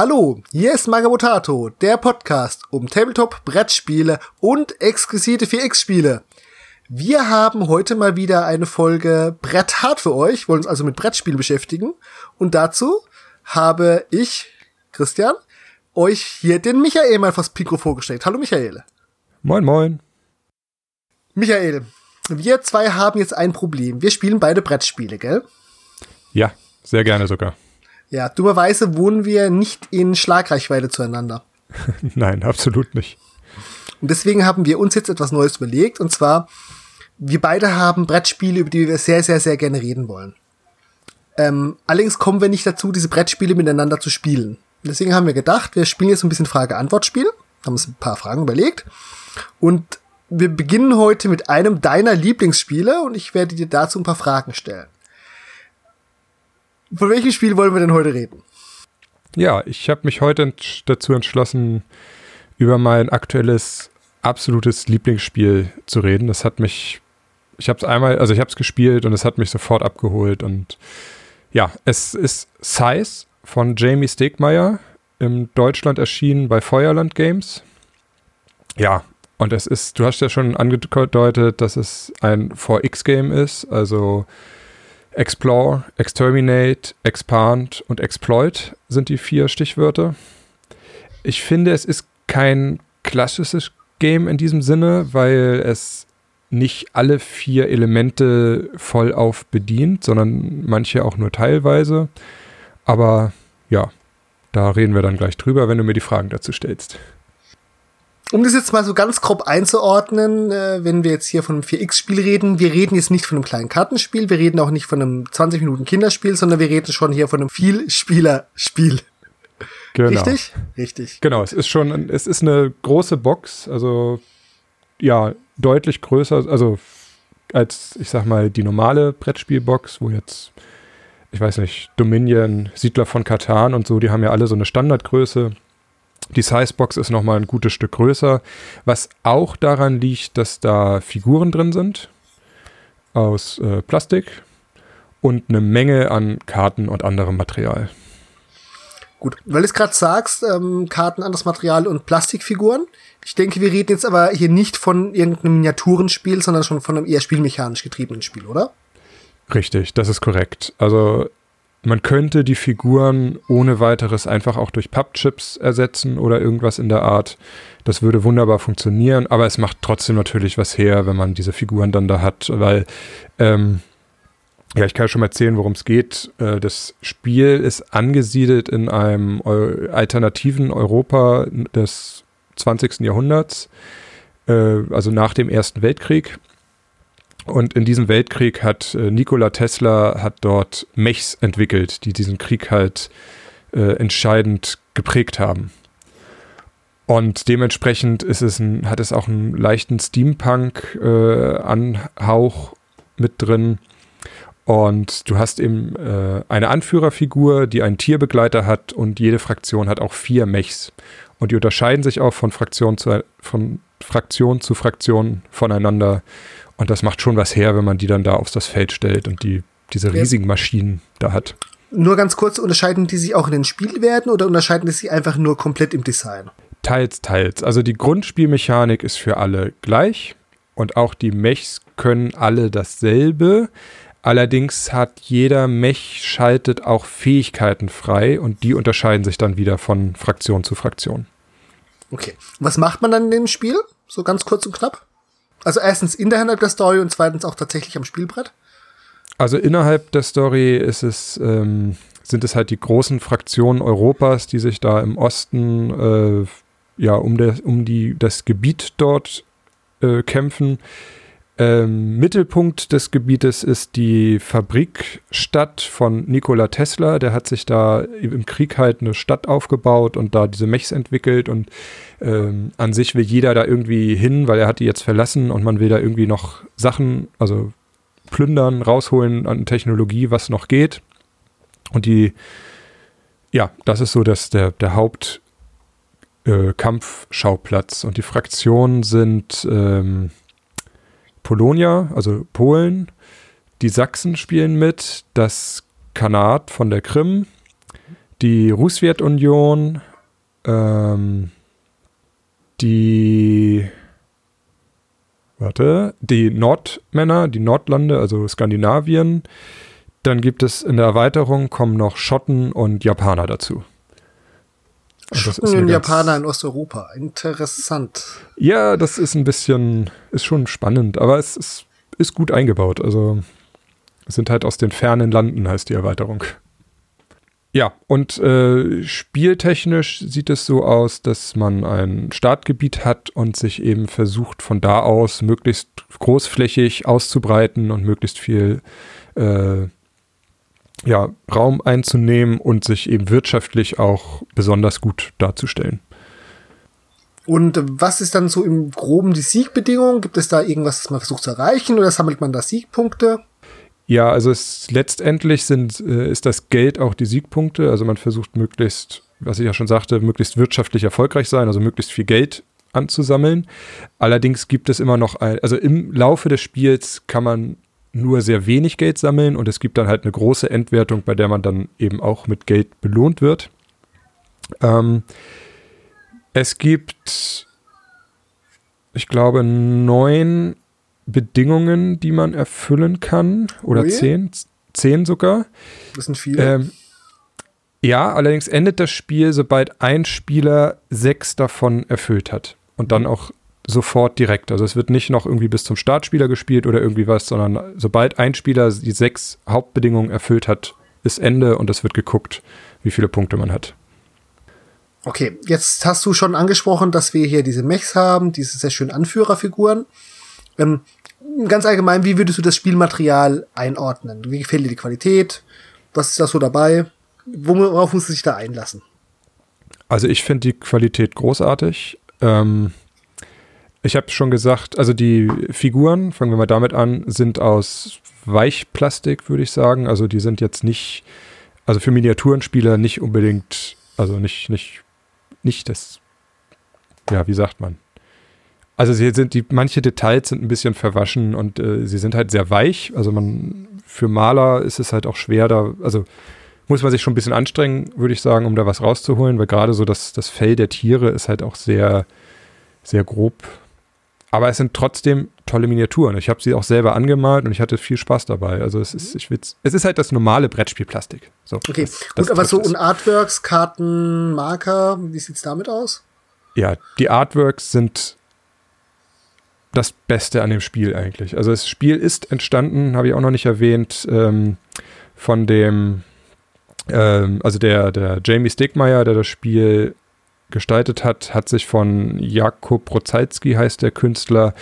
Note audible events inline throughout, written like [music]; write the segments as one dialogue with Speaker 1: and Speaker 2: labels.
Speaker 1: Hallo, hier ist Magabotato, der Podcast um Tabletop, Brettspiele und exquisite 4X-Spiele. Wir haben heute mal wieder eine Folge Brett hart für euch, wollen uns also mit Brettspielen beschäftigen. Und dazu habe ich, Christian, euch hier den Michael mal vors Mikro vorgestellt. Hallo Michael.
Speaker 2: Moin, moin.
Speaker 1: Michael, wir zwei haben jetzt ein Problem. Wir spielen beide Brettspiele, gell?
Speaker 2: Ja, sehr gerne sogar.
Speaker 1: Ja, dummerweise wohnen wir nicht in Schlagreichweite zueinander. [laughs]
Speaker 2: Nein, absolut nicht.
Speaker 1: Und deswegen haben wir uns jetzt etwas Neues überlegt. Und zwar, wir beide haben Brettspiele, über die wir sehr, sehr, sehr gerne reden wollen. Ähm, allerdings kommen wir nicht dazu, diese Brettspiele miteinander zu spielen. Deswegen haben wir gedacht, wir spielen jetzt ein bisschen Frage-Antwort-Spiel. Haben uns ein paar Fragen überlegt. Und wir beginnen heute mit einem deiner Lieblingsspiele und ich werde dir dazu ein paar Fragen stellen. Von welchem Spiel wollen wir denn heute reden?
Speaker 2: Ja, ich habe mich heute dazu entschlossen, über mein aktuelles absolutes Lieblingsspiel zu reden. Das hat mich, ich habe es einmal, also ich habe es gespielt und es hat mich sofort abgeholt. Und ja, es ist Size von Jamie Stegmeier in Deutschland erschienen bei Feuerland Games. Ja, und es ist, du hast ja schon angedeutet, dass es ein 4X-Game ist, also Explore, Exterminate, Expand und Exploit sind die vier Stichwörter. Ich finde, es ist kein klassisches Game in diesem Sinne, weil es nicht alle vier Elemente voll auf bedient, sondern manche auch nur teilweise. Aber ja, da reden wir dann gleich drüber, wenn du mir die Fragen dazu stellst
Speaker 1: um das jetzt mal so ganz grob einzuordnen, äh, wenn wir jetzt hier von einem 4X-Spiel reden, wir reden jetzt nicht von einem kleinen Kartenspiel, wir reden auch nicht von einem 20 Minuten Kinderspiel, sondern wir reden schon hier von einem Vielspieler-Spiel.
Speaker 2: Genau.
Speaker 1: Richtig? Richtig.
Speaker 2: Genau, es ist schon, es ist eine große Box, also ja, deutlich größer, also als, ich sag mal, die normale Brettspielbox, wo jetzt, ich weiß nicht, Dominion, Siedler von Katan und so, die haben ja alle so eine Standardgröße. Die Sizebox ist nochmal ein gutes Stück größer, was auch daran liegt, dass da Figuren drin sind aus äh, Plastik und eine Menge an Karten und anderem Material.
Speaker 1: Gut, weil du es gerade sagst, ähm, Karten, anderes Material und Plastikfiguren. Ich denke, wir reden jetzt aber hier nicht von irgendeinem Miniaturenspiel, sondern schon von einem eher spielmechanisch getriebenen Spiel, oder?
Speaker 2: Richtig, das ist korrekt. Also man könnte die Figuren ohne weiteres einfach auch durch Pappchips ersetzen oder irgendwas in der Art. Das würde wunderbar funktionieren, aber es macht trotzdem natürlich was her, wenn man diese Figuren dann da hat, weil ähm, ja, ich kann schon mal erzählen, worum es geht. Äh, das Spiel ist angesiedelt in einem alternativen Europa des 20. Jahrhunderts, äh, also nach dem Ersten Weltkrieg. Und in diesem Weltkrieg hat äh, Nikola Tesla hat dort Mechs entwickelt, die diesen Krieg halt äh, entscheidend geprägt haben. Und dementsprechend ist es ein, hat es auch einen leichten Steampunk-Anhauch äh, mit drin. Und du hast eben äh, eine Anführerfigur, die einen Tierbegleiter hat und jede Fraktion hat auch vier Mechs. Und die unterscheiden sich auch von Fraktion zu, von Fraktion zu Fraktion voneinander. Und das macht schon was her, wenn man die dann da auf das Feld stellt und die, diese riesigen Maschinen da hat.
Speaker 1: Nur ganz kurz, unterscheiden die sich auch in den Spielwerten oder unterscheiden die sich einfach nur komplett im Design?
Speaker 2: Teils, teils. Also die Grundspielmechanik ist für alle gleich und auch die Mechs können alle dasselbe. Allerdings hat jeder Mech schaltet auch Fähigkeiten frei und die unterscheiden sich dann wieder von Fraktion zu Fraktion.
Speaker 1: Okay. Was macht man dann in dem Spiel? So ganz kurz und knapp? Also erstens innerhalb der Story und zweitens auch tatsächlich am Spielbrett?
Speaker 2: Also innerhalb der Story ist es, ähm, sind es halt die großen Fraktionen Europas, die sich da im Osten äh, ja um, der, um die, das Gebiet dort äh, kämpfen. Ähm, Mittelpunkt des Gebietes ist die Fabrikstadt von Nikola Tesla. Der hat sich da im Krieg halt eine Stadt aufgebaut und da diese Mechs entwickelt. Und ähm, an sich will jeder da irgendwie hin, weil er hat die jetzt verlassen und man will da irgendwie noch Sachen, also plündern, rausholen an Technologie, was noch geht. Und die, ja, das ist so das, der, der Hauptkampfschauplatz. Äh, und die Fraktionen sind ähm, Polonia, also Polen, die Sachsen spielen mit, das Kanat von der Krim, die Russowjetunion, ähm, die warte, die Nordmänner, die Nordlande, also Skandinavien. Dann gibt es in der Erweiterung kommen noch Schotten und Japaner dazu.
Speaker 1: Und Japaner in Osteuropa. Interessant.
Speaker 2: Ja, das ist ein bisschen, ist schon spannend, aber es ist, ist gut eingebaut. Also es sind halt aus den fernen Landen, heißt die Erweiterung. Ja, und äh, spieltechnisch sieht es so aus, dass man ein Startgebiet hat und sich eben versucht, von da aus möglichst großflächig auszubreiten und möglichst viel äh, ja, Raum einzunehmen und sich eben wirtschaftlich auch besonders gut darzustellen.
Speaker 1: Und was ist dann so im Groben die Siegbedingung? Gibt es da irgendwas, das man versucht zu erreichen oder sammelt man da Siegpunkte?
Speaker 2: Ja, also es, letztendlich sind, äh, ist das Geld auch die Siegpunkte. Also man versucht möglichst, was ich ja schon sagte, möglichst wirtschaftlich erfolgreich sein, also möglichst viel Geld anzusammeln. Allerdings gibt es immer noch ein, also im Laufe des Spiels kann man nur sehr wenig Geld sammeln und es gibt dann halt eine große Endwertung, bei der man dann eben auch mit Geld belohnt wird. Ähm, es gibt, ich glaube, neun Bedingungen, die man erfüllen kann. Oder oh zehn, zehn sogar.
Speaker 1: Das sind viele. Ähm,
Speaker 2: ja, allerdings endet das Spiel, sobald ein Spieler sechs davon erfüllt hat. Und dann auch sofort direkt. Also es wird nicht noch irgendwie bis zum Startspieler gespielt oder irgendwie was, sondern sobald ein Spieler die sechs Hauptbedingungen erfüllt hat, ist Ende und es wird geguckt, wie viele Punkte man hat.
Speaker 1: Okay, jetzt hast du schon angesprochen, dass wir hier diese Mechs haben, diese sehr schönen Anführerfiguren. Ähm, ganz allgemein, wie würdest du das Spielmaterial einordnen? Wie gefällt dir die Qualität? Was ist da so dabei? Worauf muss du sich da einlassen?
Speaker 2: Also ich finde die Qualität großartig. Ähm, ich habe schon gesagt, also die Figuren, fangen wir mal damit an, sind aus Weichplastik, würde ich sagen. Also die sind jetzt nicht, also für Miniaturenspieler nicht unbedingt, also nicht, nicht, nicht das, ja, wie sagt man? Also sie sind die, manche Details sind ein bisschen verwaschen und äh, sie sind halt sehr weich. Also man, für Maler ist es halt auch schwer, da, also muss man sich schon ein bisschen anstrengen, würde ich sagen, um da was rauszuholen, weil gerade so das, das Fell der Tiere ist halt auch sehr, sehr grob. Aber es sind trotzdem tolle Miniaturen. Ich habe sie auch selber angemalt und ich hatte viel Spaß dabei. Also es ist, ich will's, es ist halt das normale Brettspielplastik. So,
Speaker 1: okay, das, gut, das aber so und Artworks, Karten, Marker, wie sieht's damit aus?
Speaker 2: Ja, die Artworks sind das Beste an dem Spiel eigentlich. Also das Spiel ist entstanden, habe ich auch noch nicht erwähnt, ähm, von dem, ähm, also der, der Jamie Stegmeier, der das Spiel gestaltet hat, hat sich von Jakob Rozalski, heißt der Künstler,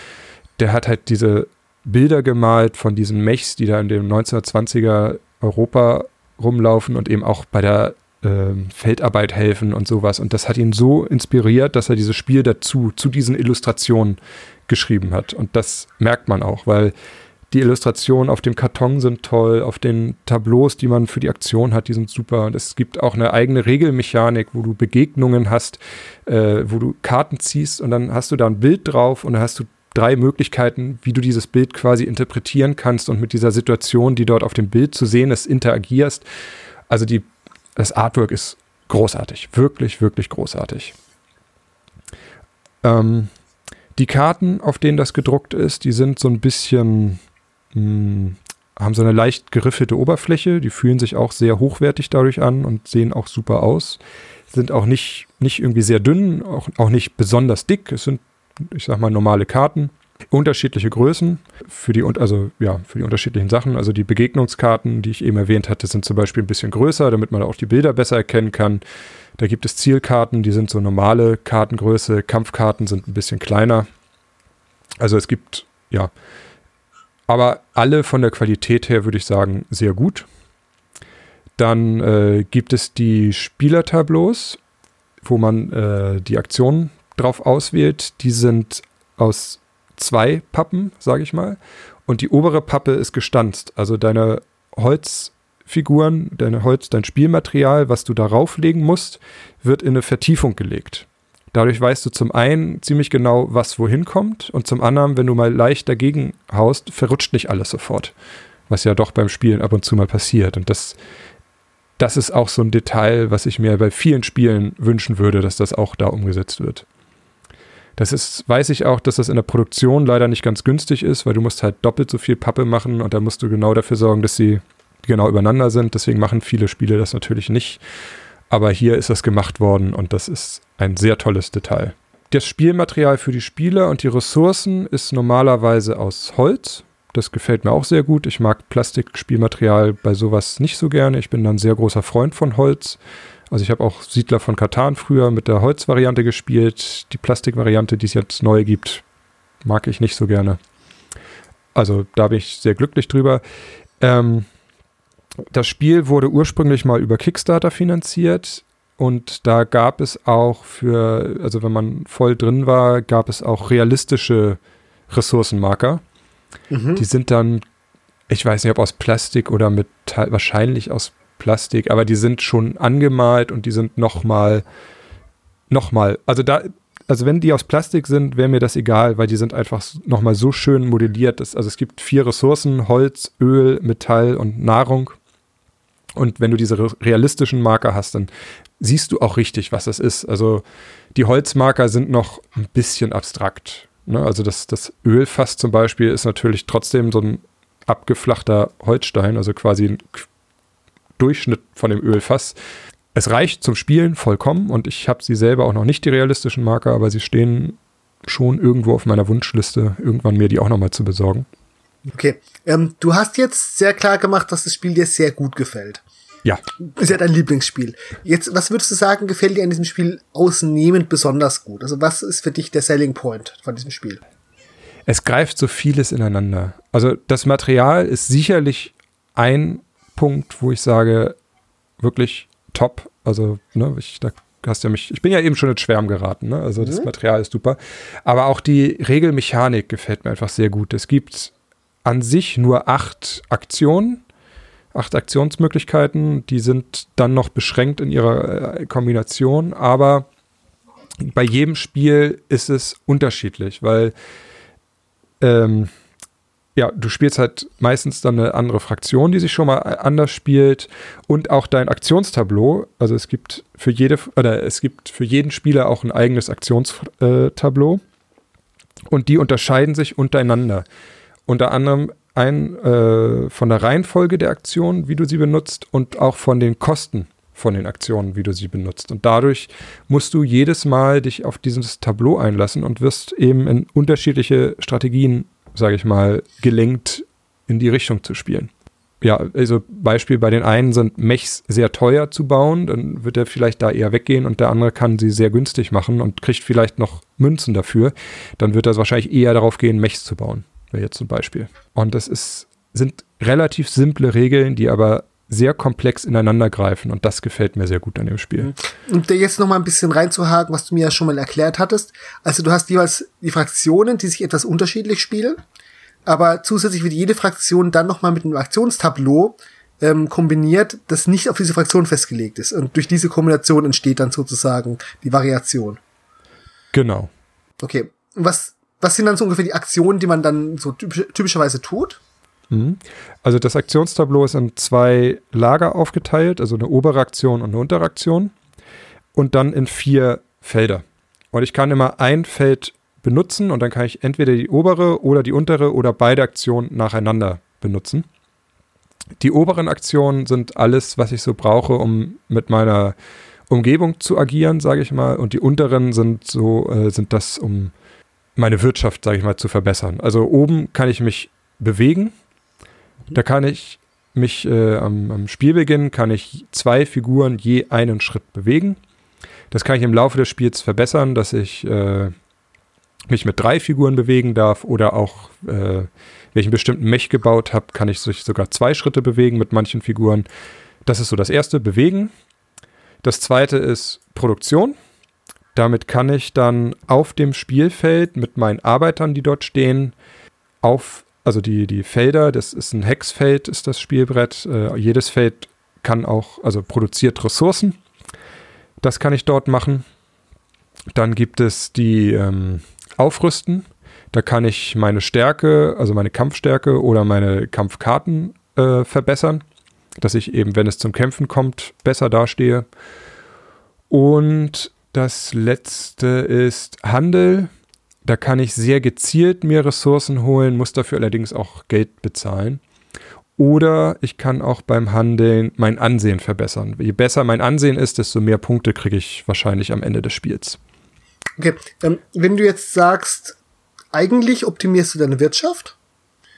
Speaker 2: der hat halt diese Bilder gemalt von diesen Mechs, die da in dem 1920er Europa rumlaufen und eben auch bei der ähm, Feldarbeit helfen und sowas. Und das hat ihn so inspiriert, dass er dieses Spiel dazu, zu diesen Illustrationen geschrieben hat. Und das merkt man auch, weil die Illustrationen auf dem Karton sind toll, auf den Tableaus, die man für die Aktion hat, die sind super. Und es gibt auch eine eigene Regelmechanik, wo du Begegnungen hast, äh, wo du Karten ziehst und dann hast du da ein Bild drauf und dann hast du drei Möglichkeiten, wie du dieses Bild quasi interpretieren kannst und mit dieser Situation, die dort auf dem Bild zu sehen ist, interagierst. Also die, das Artwork ist großartig, wirklich, wirklich großartig. Ähm, die Karten, auf denen das gedruckt ist, die sind so ein bisschen, hm, haben so eine leicht geriffelte Oberfläche, die fühlen sich auch sehr hochwertig dadurch an und sehen auch super aus. Sind auch nicht, nicht irgendwie sehr dünn, auch, auch nicht besonders dick. Es sind, ich sag mal, normale Karten. Unterschiedliche Größen für die, also, ja, für die unterschiedlichen Sachen. Also die Begegnungskarten, die ich eben erwähnt hatte, sind zum Beispiel ein bisschen größer, damit man auch die Bilder besser erkennen kann. Da gibt es Zielkarten, die sind so normale Kartengröße. Kampfkarten sind ein bisschen kleiner. Also es gibt, ja, aber alle von der Qualität her würde ich sagen sehr gut. Dann äh, gibt es die Spielertableaus, wo man äh, die Aktionen drauf auswählt. Die sind aus zwei Pappen, sage ich mal. Und die obere Pappe ist gestanzt. Also deine Holz Figuren, dein Holz, dein Spielmaterial, was du darauf legen musst, wird in eine Vertiefung gelegt. Dadurch weißt du zum einen ziemlich genau, was wohin kommt und zum anderen, wenn du mal leicht dagegen haust, verrutscht nicht alles sofort. Was ja doch beim Spielen ab und zu mal passiert. Und das das ist auch so ein Detail, was ich mir bei vielen Spielen wünschen würde, dass das auch da umgesetzt wird. Das ist, weiß ich auch, dass das in der Produktion leider nicht ganz günstig ist, weil du musst halt doppelt so viel Pappe machen und da musst du genau dafür sorgen, dass sie genau übereinander sind. Deswegen machen viele Spiele das natürlich nicht. Aber hier ist das gemacht worden und das ist ein sehr tolles Detail. Das Spielmaterial für die Spieler und die Ressourcen ist normalerweise aus Holz. Das gefällt mir auch sehr gut. Ich mag Plastikspielmaterial bei sowas nicht so gerne. Ich bin dann ein sehr großer Freund von Holz. Also ich habe auch Siedler von Katan früher mit der Holzvariante gespielt. Die Plastikvariante, die es jetzt neu gibt, mag ich nicht so gerne. Also da bin ich sehr glücklich drüber. Ähm, das Spiel wurde ursprünglich mal über Kickstarter finanziert und da gab es auch für, also wenn man voll drin war, gab es auch realistische Ressourcenmarker. Mhm. Die sind dann, ich weiß nicht, ob aus Plastik oder Metall, wahrscheinlich aus Plastik, aber die sind schon angemalt und die sind nochmal, nochmal, also da, also wenn die aus Plastik sind, wäre mir das egal, weil die sind einfach nochmal so schön modelliert. Dass, also es gibt vier Ressourcen, Holz, Öl, Metall und Nahrung. Und wenn du diese realistischen Marker hast, dann siehst du auch richtig, was das ist. Also die Holzmarker sind noch ein bisschen abstrakt. Ne? Also das, das Ölfass zum Beispiel ist natürlich trotzdem so ein abgeflachter Holzstein, also quasi ein Durchschnitt von dem Ölfass. Es reicht zum Spielen vollkommen und ich habe sie selber auch noch nicht, die realistischen Marker, aber sie stehen schon irgendwo auf meiner Wunschliste, irgendwann mir die auch nochmal zu besorgen.
Speaker 1: Okay, ähm, du hast jetzt sehr klar gemacht, dass das Spiel dir sehr gut gefällt.
Speaker 2: Ja.
Speaker 1: Ist ja dein Lieblingsspiel. Jetzt, was würdest du sagen, gefällt dir an diesem Spiel ausnehmend besonders gut? Also, was ist für dich der Selling Point von diesem Spiel?
Speaker 2: Es greift so vieles ineinander. Also, das Material ist sicherlich ein Punkt, wo ich sage, wirklich top. Also, ne, ich, da hast ja mich, ich bin ja eben schon ins Schwärmen geraten, ne? Also, das mhm. Material ist super. Aber auch die Regelmechanik gefällt mir einfach sehr gut. Es gibt an sich nur acht Aktionen acht Aktionsmöglichkeiten. Die sind dann noch beschränkt in ihrer äh, Kombination, aber bei jedem Spiel ist es unterschiedlich, weil ähm, ja, du spielst halt meistens dann eine andere Fraktion, die sich schon mal äh, anders spielt und auch dein Aktionstableau. Also es gibt für jede oder es gibt für jeden Spieler auch ein eigenes Aktionstableau und die unterscheiden sich untereinander. Unter anderem ein äh, von der Reihenfolge der Aktionen, wie du sie benutzt und auch von den Kosten von den Aktionen, wie du sie benutzt. Und dadurch musst du jedes Mal dich auf dieses Tableau einlassen und wirst eben in unterschiedliche Strategien, sage ich mal, gelenkt in die Richtung zu spielen. Ja, also Beispiel bei den einen sind Mechs sehr teuer zu bauen, dann wird er vielleicht da eher weggehen und der andere kann sie sehr günstig machen und kriegt vielleicht noch Münzen dafür. Dann wird er wahrscheinlich eher darauf gehen, Mechs zu bauen wäre jetzt zum Beispiel. Und das ist, sind relativ simple Regeln, die aber sehr komplex ineinander greifen und das gefällt mir sehr gut an dem Spiel. Mhm.
Speaker 1: Und jetzt noch mal ein bisschen reinzuhaken, was du mir ja schon mal erklärt hattest. Also du hast jeweils die Fraktionen, die sich etwas unterschiedlich spielen, aber zusätzlich wird jede Fraktion dann noch mal mit einem Aktionstableau ähm, kombiniert, das nicht auf diese Fraktion festgelegt ist. Und durch diese Kombination entsteht dann sozusagen die Variation.
Speaker 2: Genau.
Speaker 1: Okay. Was was sind dann so ungefähr die Aktionen, die man dann so typisch, typischerweise tut?
Speaker 2: Mhm. Also das Aktionstableau ist in zwei Lager aufgeteilt, also eine obere Aktion und eine untere Aktion. Und dann in vier Felder. Und ich kann immer ein Feld benutzen und dann kann ich entweder die obere oder die untere oder beide Aktionen nacheinander benutzen. Die oberen Aktionen sind alles, was ich so brauche, um mit meiner Umgebung zu agieren, sage ich mal. Und die unteren sind so, äh, sind das, um meine Wirtschaft, sage ich mal, zu verbessern. Also oben kann ich mich bewegen. Da kann ich mich äh, am, am, Spielbeginn kann ich zwei Figuren je einen Schritt bewegen. Das kann ich im Laufe des Spiels verbessern, dass ich äh, mich mit drei Figuren bewegen darf oder auch, äh, wenn ich einen bestimmten Mech gebaut habe, kann ich sich sogar zwei Schritte bewegen mit manchen Figuren. Das ist so das erste, bewegen. Das zweite ist Produktion. Damit kann ich dann auf dem Spielfeld mit meinen Arbeitern, die dort stehen, auf, also die, die Felder, das ist ein Hexfeld, ist das Spielbrett. Äh, jedes Feld kann auch, also produziert Ressourcen. Das kann ich dort machen. Dann gibt es die ähm, Aufrüsten. Da kann ich meine Stärke, also meine Kampfstärke oder meine Kampfkarten äh, verbessern. dass ich eben, wenn es zum Kämpfen kommt, besser dastehe. Und das letzte ist Handel. Da kann ich sehr gezielt mir Ressourcen holen, muss dafür allerdings auch Geld bezahlen. Oder ich kann auch beim Handeln mein Ansehen verbessern. Je besser mein Ansehen ist, desto mehr Punkte kriege ich wahrscheinlich am Ende des Spiels.
Speaker 1: Okay, ähm, wenn du jetzt sagst, eigentlich optimierst du deine Wirtschaft,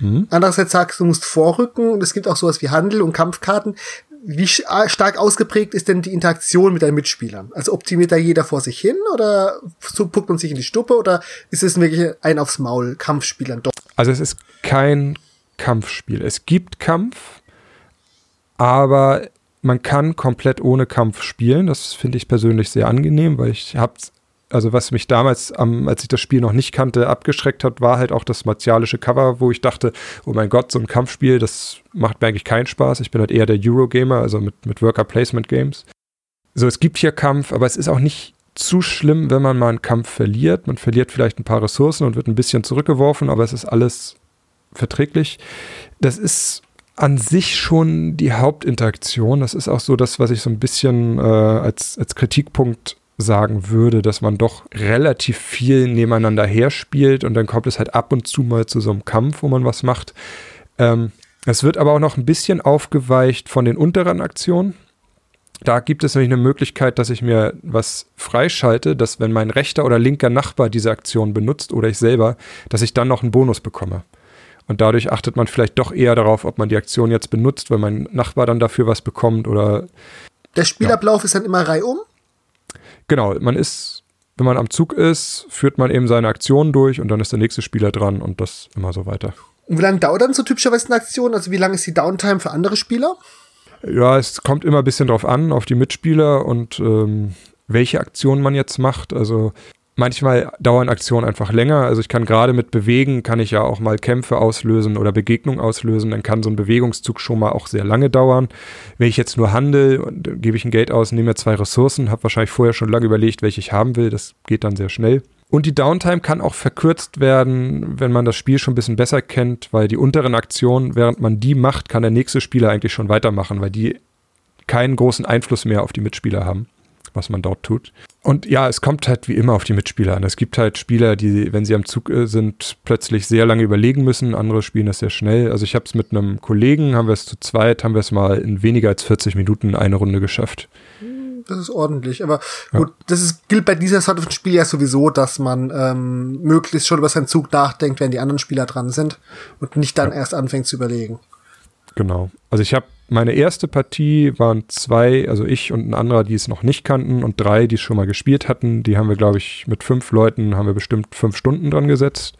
Speaker 1: mhm. andererseits sagst du, musst vorrücken und es gibt auch sowas wie Handel und Kampfkarten. Wie stark ausgeprägt ist denn die Interaktion mit deinen Mitspielern? Also optimiert da jeder vor sich hin oder so puckt man sich in die Stuppe oder ist es wirklich ein aufs Maul Kampfspielern doch?
Speaker 2: Also es ist kein Kampfspiel. Es gibt Kampf, aber man kann komplett ohne Kampf spielen. Das finde ich persönlich sehr angenehm, weil ich habe also was mich damals, ähm, als ich das Spiel noch nicht kannte, abgeschreckt hat, war halt auch das martialische Cover, wo ich dachte, oh mein Gott, so ein Kampfspiel, das macht mir eigentlich keinen Spaß. Ich bin halt eher der Eurogamer, also mit, mit Worker Placement Games. So, es gibt hier Kampf, aber es ist auch nicht zu schlimm, wenn man mal einen Kampf verliert. Man verliert vielleicht ein paar Ressourcen und wird ein bisschen zurückgeworfen, aber es ist alles verträglich. Das ist an sich schon die Hauptinteraktion. Das ist auch so das, was ich so ein bisschen äh, als, als Kritikpunkt sagen würde, dass man doch relativ viel nebeneinander herspielt und dann kommt es halt ab und zu mal zu so einem Kampf, wo man was macht. Ähm, es wird aber auch noch ein bisschen aufgeweicht von den unteren Aktionen. Da gibt es nämlich eine Möglichkeit, dass ich mir was freischalte, dass wenn mein rechter oder linker Nachbar diese Aktion benutzt oder ich selber, dass ich dann noch einen Bonus bekomme. Und dadurch achtet man vielleicht doch eher darauf, ob man die Aktion jetzt benutzt, weil mein Nachbar dann dafür was bekommt oder.
Speaker 1: Der Spielablauf ja. ist dann immer reihum?
Speaker 2: Genau, man ist, wenn man am Zug ist, führt man eben seine Aktionen durch und dann ist der nächste Spieler dran und das immer so weiter.
Speaker 1: Und wie lange dauert dann so typischerweise eine Aktion? Also wie lange ist die Downtime für andere Spieler?
Speaker 2: Ja, es kommt immer ein bisschen drauf an, auf die Mitspieler und ähm, welche Aktion man jetzt macht. Also Manchmal dauern Aktionen einfach länger. Also ich kann gerade mit Bewegen, kann ich ja auch mal Kämpfe auslösen oder Begegnungen auslösen. Dann kann so ein Bewegungszug schon mal auch sehr lange dauern. Wenn ich jetzt nur handel, gebe ich ein Geld aus, nehme mir zwei Ressourcen, habe wahrscheinlich vorher schon lange überlegt, welche ich haben will. Das geht dann sehr schnell. Und die Downtime kann auch verkürzt werden, wenn man das Spiel schon ein bisschen besser kennt, weil die unteren Aktionen, während man die macht, kann der nächste Spieler eigentlich schon weitermachen, weil die keinen großen Einfluss mehr auf die Mitspieler haben was man dort tut. Und ja, es kommt halt wie immer auf die Mitspieler an. Es gibt halt Spieler, die, wenn sie am Zug äh, sind, plötzlich sehr lange überlegen müssen. Andere spielen das sehr schnell. Also ich habe es mit einem Kollegen, haben wir es zu zweit, haben wir es mal in weniger als 40 Minuten eine Runde geschafft.
Speaker 1: Das ist ordentlich. Aber gut, ja. das ist, gilt bei dieser Sorte von Spiel ja sowieso, dass man ähm, möglichst schon über seinen Zug nachdenkt, wenn die anderen Spieler dran sind und nicht dann ja. erst anfängt zu überlegen.
Speaker 2: Genau. Also ich habe meine erste Partie waren zwei, also ich und ein anderer, die es noch nicht kannten und drei, die es schon mal gespielt hatten. Die haben wir, glaube ich, mit fünf Leuten haben wir bestimmt fünf Stunden dran gesetzt.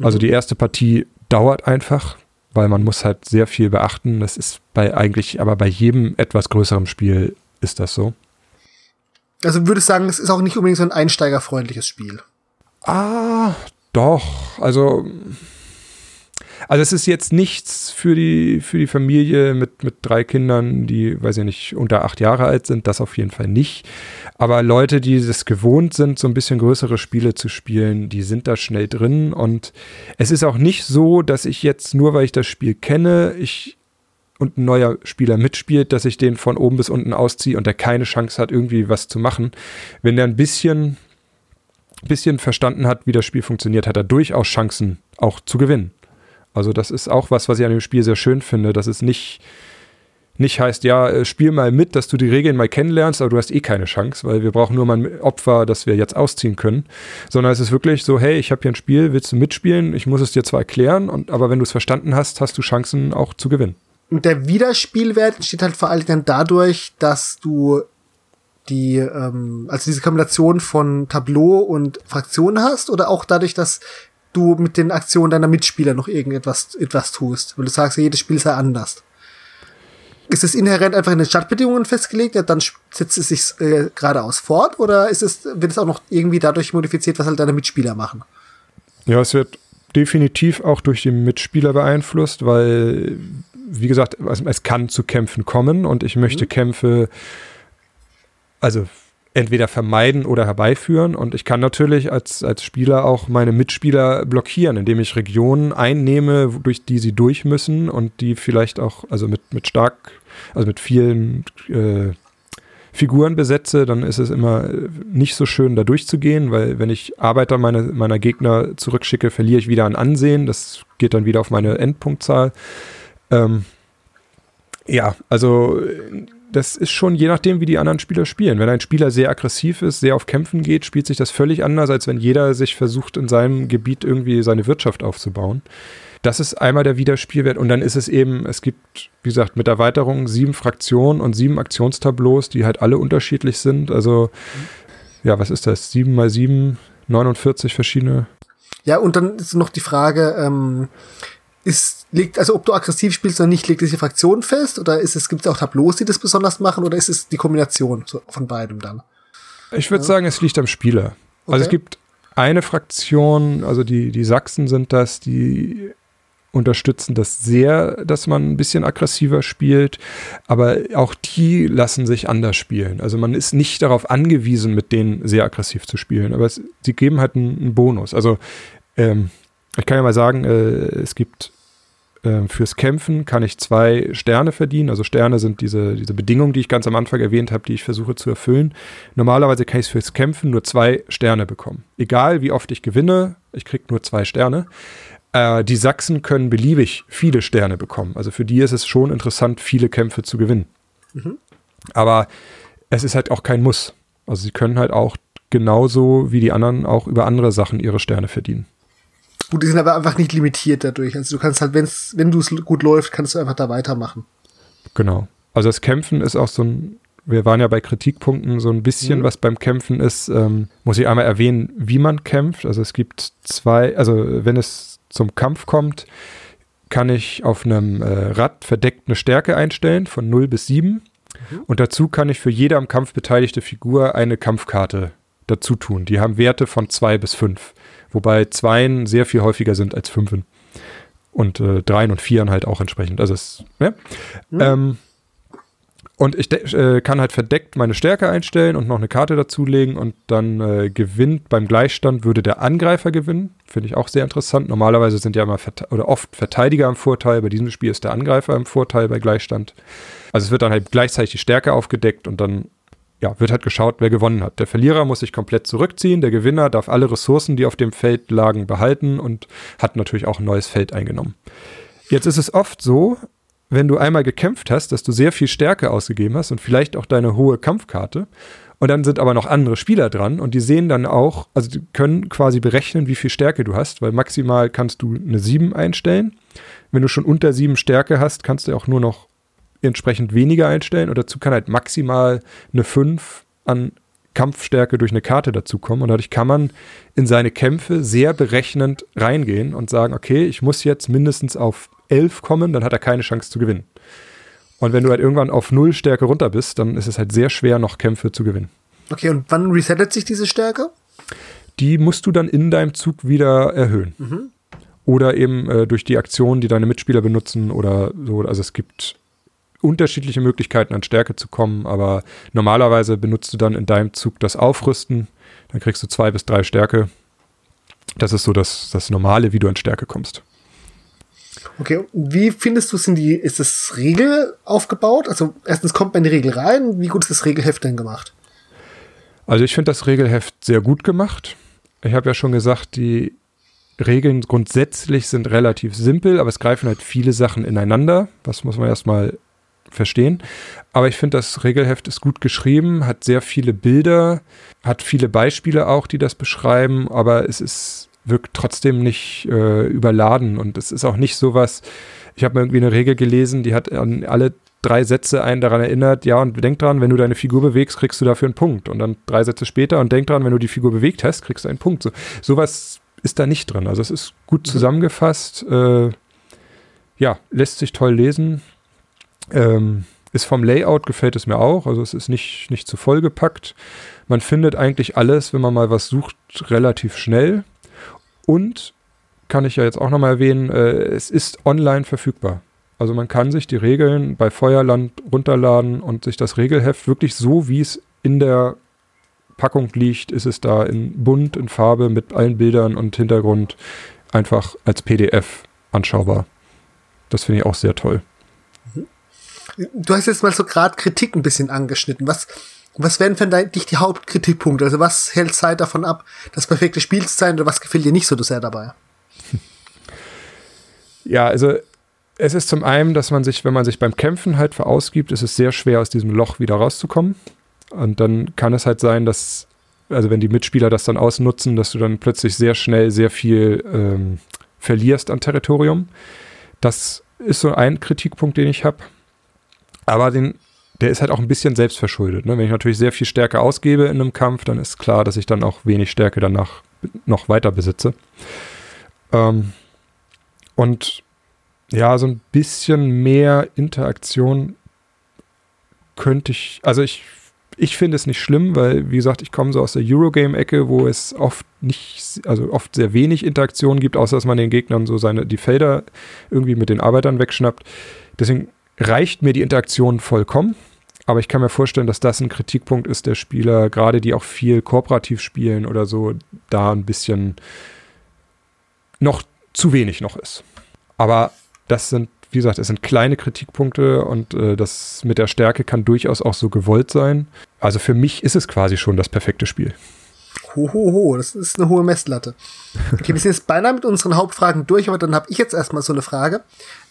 Speaker 2: Also die erste Partie dauert einfach, weil man muss halt sehr viel beachten. Das ist bei eigentlich, aber bei jedem etwas größeren Spiel ist das so.
Speaker 1: Also würde ich sagen, es ist auch nicht unbedingt so ein einsteigerfreundliches Spiel.
Speaker 2: Ah, doch. Also also es ist jetzt nichts für die, für die Familie mit, mit drei Kindern, die, weiß ich nicht, unter acht Jahre alt sind, das auf jeden Fall nicht. Aber Leute, die es gewohnt sind, so ein bisschen größere Spiele zu spielen, die sind da schnell drin. Und es ist auch nicht so, dass ich jetzt, nur weil ich das Spiel kenne, ich und ein neuer Spieler mitspielt, dass ich den von oben bis unten ausziehe und der keine Chance hat, irgendwie was zu machen. Wenn der ein bisschen, bisschen verstanden hat, wie das Spiel funktioniert, hat er durchaus Chancen, auch zu gewinnen. Also das ist auch was, was ich an dem Spiel sehr schön finde, dass es nicht, nicht heißt, ja, äh, spiel mal mit, dass du die Regeln mal kennenlernst, aber du hast eh keine Chance, weil wir brauchen nur mal ein Opfer, das wir jetzt ausziehen können. Sondern es ist wirklich so, hey, ich habe hier ein Spiel, willst du mitspielen? Ich muss es dir zwar erklären, und, aber wenn du es verstanden hast, hast du Chancen auch zu gewinnen.
Speaker 1: Und der Wiederspielwert entsteht halt vor allem dann dadurch, dass du die, ähm, also diese Kombination von Tableau und Fraktionen hast oder auch dadurch, dass du mit den Aktionen deiner Mitspieler noch irgendetwas etwas tust. Weil du sagst, jedes Spiel sei anders. Ist es inhärent einfach in den Startbedingungen festgelegt, ja, dann setzt es sich äh, geradeaus fort, oder ist es, wird es auch noch irgendwie dadurch modifiziert, was halt deine Mitspieler machen?
Speaker 2: Ja, es wird definitiv auch durch die Mitspieler beeinflusst, weil, wie gesagt, es, es kann zu Kämpfen kommen und ich möchte mhm. Kämpfe, also entweder vermeiden oder herbeiführen. Und ich kann natürlich als, als Spieler auch meine Mitspieler blockieren, indem ich Regionen einnehme, durch die sie durch müssen und die vielleicht auch, also mit, mit stark, also mit vielen äh, Figuren besetze, dann ist es immer äh, nicht so schön, da durchzugehen, weil wenn ich Arbeiter meine, meiner Gegner zurückschicke, verliere ich wieder an Ansehen. Das geht dann wieder auf meine Endpunktzahl. Ähm, ja, also das ist schon je nachdem, wie die anderen Spieler spielen. Wenn ein Spieler sehr aggressiv ist, sehr auf Kämpfen geht, spielt sich das völlig anders, als wenn jeder sich versucht, in seinem Gebiet irgendwie seine Wirtschaft aufzubauen. Das ist einmal der Wiederspielwert und dann ist es eben, es gibt, wie gesagt, mit Erweiterung sieben Fraktionen und sieben Aktionstableaus, die halt alle unterschiedlich sind. Also, ja, was ist das? Sieben mal sieben, 49 verschiedene.
Speaker 1: Ja, und dann ist noch die Frage, ähm, ist, liegt, also ob du aggressiv spielst oder nicht, liegt diese Fraktion fest? Oder ist es, gibt es auch Tableaus, die das besonders machen, oder ist es die Kombination von beidem dann?
Speaker 2: Ich würde ja. sagen, es liegt am Spieler. Okay. Also es gibt eine Fraktion, also die, die Sachsen sind das, die unterstützen das sehr, dass man ein bisschen aggressiver spielt, aber auch die lassen sich anders spielen. Also man ist nicht darauf angewiesen, mit denen sehr aggressiv zu spielen, aber es, sie geben halt einen, einen Bonus. Also ähm, ich kann ja mal sagen, äh, es gibt äh, fürs Kämpfen kann ich zwei Sterne verdienen. Also Sterne sind diese, diese Bedingungen, die ich ganz am Anfang erwähnt habe, die ich versuche zu erfüllen. Normalerweise kann ich fürs Kämpfen nur zwei Sterne bekommen. Egal wie oft ich gewinne, ich kriege nur zwei Sterne. Äh, die Sachsen können beliebig viele Sterne bekommen. Also für die ist es schon interessant, viele Kämpfe zu gewinnen. Mhm. Aber es ist halt auch kein Muss. Also sie können halt auch genauso wie die anderen auch über andere Sachen ihre Sterne verdienen.
Speaker 1: Gut, die sind aber einfach nicht limitiert dadurch. Also du kannst halt, wenn's, wenn du es gut läuft, kannst du einfach da weitermachen.
Speaker 2: Genau. Also das Kämpfen ist auch so ein, wir waren ja bei Kritikpunkten, so ein bisschen, mhm. was beim Kämpfen ist, ähm, muss ich einmal erwähnen, wie man kämpft. Also es gibt zwei, also wenn es zum Kampf kommt, kann ich auf einem äh, Rad verdeckt eine Stärke einstellen von 0 bis 7. Mhm. Und dazu kann ich für jede am Kampf beteiligte Figur eine Kampfkarte dazu tun. Die haben Werte von 2 bis 5. Wobei 2 sehr viel häufiger sind als 5. Und äh, 3 und 4 halt auch entsprechend. Also es, ne? Mhm. Ähm, und ich äh, kann halt verdeckt meine Stärke einstellen und noch eine Karte dazulegen und dann äh, gewinnt beim Gleichstand würde der Angreifer gewinnen. Finde ich auch sehr interessant. Normalerweise sind ja immer oder oft Verteidiger im Vorteil. Bei diesem Spiel ist der Angreifer im Vorteil bei Gleichstand. Also es wird dann halt gleichzeitig die Stärke aufgedeckt und dann ja, wird halt geschaut, wer gewonnen hat. Der Verlierer muss sich komplett zurückziehen, der Gewinner darf alle Ressourcen, die auf dem Feld lagen, behalten und hat natürlich auch ein neues Feld eingenommen. Jetzt ist es oft so, wenn du einmal gekämpft hast, dass du sehr viel Stärke ausgegeben hast und vielleicht auch deine hohe Kampfkarte. Und dann sind aber noch andere Spieler dran und die sehen dann auch, also die können quasi berechnen, wie viel Stärke du hast, weil maximal kannst du eine 7 einstellen. Wenn du schon unter 7 Stärke hast, kannst du auch nur noch entsprechend weniger einstellen und dazu kann halt maximal eine 5 an Kampfstärke durch eine Karte dazukommen. Und dadurch kann man in seine Kämpfe sehr berechnend reingehen und sagen, okay, ich muss jetzt mindestens auf 11 kommen, dann hat er keine Chance zu gewinnen. Und wenn du halt irgendwann auf null Stärke runter bist, dann ist es halt sehr schwer, noch Kämpfe zu gewinnen.
Speaker 1: Okay, und wann resettet sich diese Stärke?
Speaker 2: Die musst du dann in deinem Zug wieder erhöhen. Mhm. Oder eben äh, durch die Aktionen, die deine Mitspieler benutzen oder so. Also es gibt unterschiedliche Möglichkeiten an Stärke zu kommen, aber normalerweise benutzt du dann in deinem Zug das Aufrüsten. Dann kriegst du zwei bis drei Stärke. Das ist so das, das Normale, wie du an Stärke kommst.
Speaker 1: Okay, wie findest du es in die, ist das Regel aufgebaut? Also erstens kommt man in die Regel rein, wie gut ist das Regelheft denn gemacht?
Speaker 2: Also ich finde das Regelheft sehr gut gemacht. Ich habe ja schon gesagt, die Regeln grundsätzlich sind relativ simpel, aber es greifen halt viele Sachen ineinander. Das muss man erstmal verstehen. Aber ich finde, das Regelheft ist gut geschrieben, hat sehr viele Bilder, hat viele Beispiele auch, die das beschreiben, aber es ist wirkt trotzdem nicht äh, überladen. Und es ist auch nicht so was, ich habe irgendwie eine Regel gelesen, die hat an alle drei Sätze einen daran erinnert, ja, und denk dran, wenn du deine Figur bewegst, kriegst du dafür einen Punkt. Und dann drei Sätze später und denk dran, wenn du die Figur bewegt hast, kriegst du einen Punkt. So, sowas ist da nicht drin. Also es ist gut mhm. zusammengefasst. Äh, ja, lässt sich toll lesen. Ähm, ist vom Layout gefällt es mir auch. Also es ist nicht, nicht zu voll gepackt. Man findet eigentlich alles, wenn man mal was sucht, relativ schnell. Und kann ich ja jetzt auch nochmal erwähnen, äh, es ist online verfügbar. Also man kann sich die Regeln bei Feuerland runterladen und sich das Regelheft wirklich so, wie es in der Packung liegt, ist es da in bunt, in Farbe mit allen Bildern und Hintergrund einfach als PDF anschaubar. Das finde ich auch sehr toll.
Speaker 1: Du hast jetzt mal so gerade Kritik ein bisschen angeschnitten. Was, was wären für dich die Hauptkritikpunkte? Also was hält Zeit davon ab, das perfekte Spiel zu sein oder was gefällt dir nicht so sehr dabei? [laughs]
Speaker 2: Ja, also es ist zum einen, dass man sich, wenn man sich beim Kämpfen halt verausgibt, ist es sehr schwer, aus diesem Loch wieder rauszukommen. Und dann kann es halt sein, dass, also wenn die Mitspieler das dann ausnutzen, dass du dann plötzlich sehr schnell sehr viel ähm, verlierst an Territorium. Das ist so ein Kritikpunkt, den ich habe. Aber den, der ist halt auch ein bisschen selbstverschuldet. Ne? Wenn ich natürlich sehr viel Stärke ausgebe in einem Kampf, dann ist klar, dass ich dann auch wenig Stärke danach noch weiter besitze. Ähm, und ja, so ein bisschen mehr Interaktion könnte ich, also ich, ich finde es nicht schlimm, weil, wie gesagt, ich komme so aus der Eurogame-Ecke, wo es oft nicht, also oft sehr wenig Interaktion gibt, außer dass man den Gegnern so seine, die Felder irgendwie mit den Arbeitern wegschnappt. Deswegen reicht mir die Interaktion vollkommen. Aber ich kann mir vorstellen, dass das ein Kritikpunkt ist der Spieler, gerade die auch viel kooperativ spielen oder so, da ein bisschen noch zu wenig noch ist. Aber das sind, wie gesagt, es sind kleine Kritikpunkte und äh, das mit der Stärke kann durchaus auch so gewollt sein. Also für mich ist es quasi schon das perfekte Spiel.
Speaker 1: Hohoho, das ist eine hohe Messlatte. Okay, wir sind jetzt beinahe mit unseren Hauptfragen durch, aber dann habe ich jetzt erstmal so eine Frage.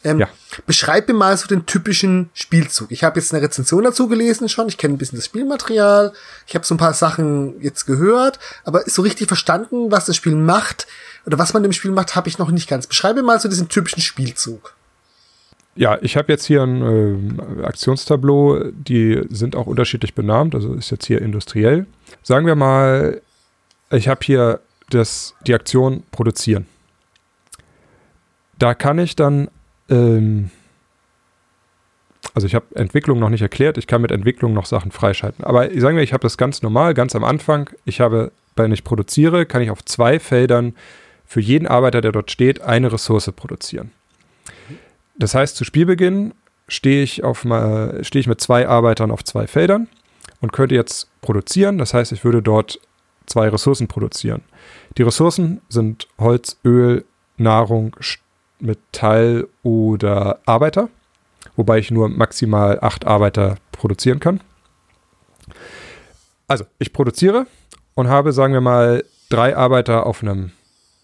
Speaker 1: Ähm, ja. Beschreib mir mal so den typischen Spielzug. Ich habe jetzt eine Rezension dazu gelesen schon, ich kenne ein bisschen das Spielmaterial, ich habe so ein paar Sachen jetzt gehört, aber so richtig verstanden, was das Spiel macht oder was man im Spiel macht, habe ich noch nicht ganz. Beschreibe mal so diesen typischen Spielzug.
Speaker 2: Ja, ich habe jetzt hier ein äh, Aktionstableau, die sind auch unterschiedlich benannt, also ist jetzt hier industriell. Sagen wir mal, ich habe hier das, die Aktion produzieren. Da kann ich dann, ähm, also ich habe Entwicklung noch nicht erklärt, ich kann mit Entwicklung noch Sachen freischalten. Aber sagen wir, ich habe das ganz normal, ganz am Anfang. Ich habe, wenn ich produziere, kann ich auf zwei Feldern für jeden Arbeiter, der dort steht, eine Ressource produzieren. Das heißt, zu Spielbeginn stehe ich, auf stehe ich mit zwei Arbeitern auf zwei Feldern und könnte jetzt produzieren. Das heißt, ich würde dort zwei Ressourcen produzieren. Die Ressourcen sind Holz, Öl, Nahrung, Metall oder Arbeiter, wobei ich nur maximal acht Arbeiter produzieren kann. Also, ich produziere und habe, sagen wir mal, drei Arbeiter auf einem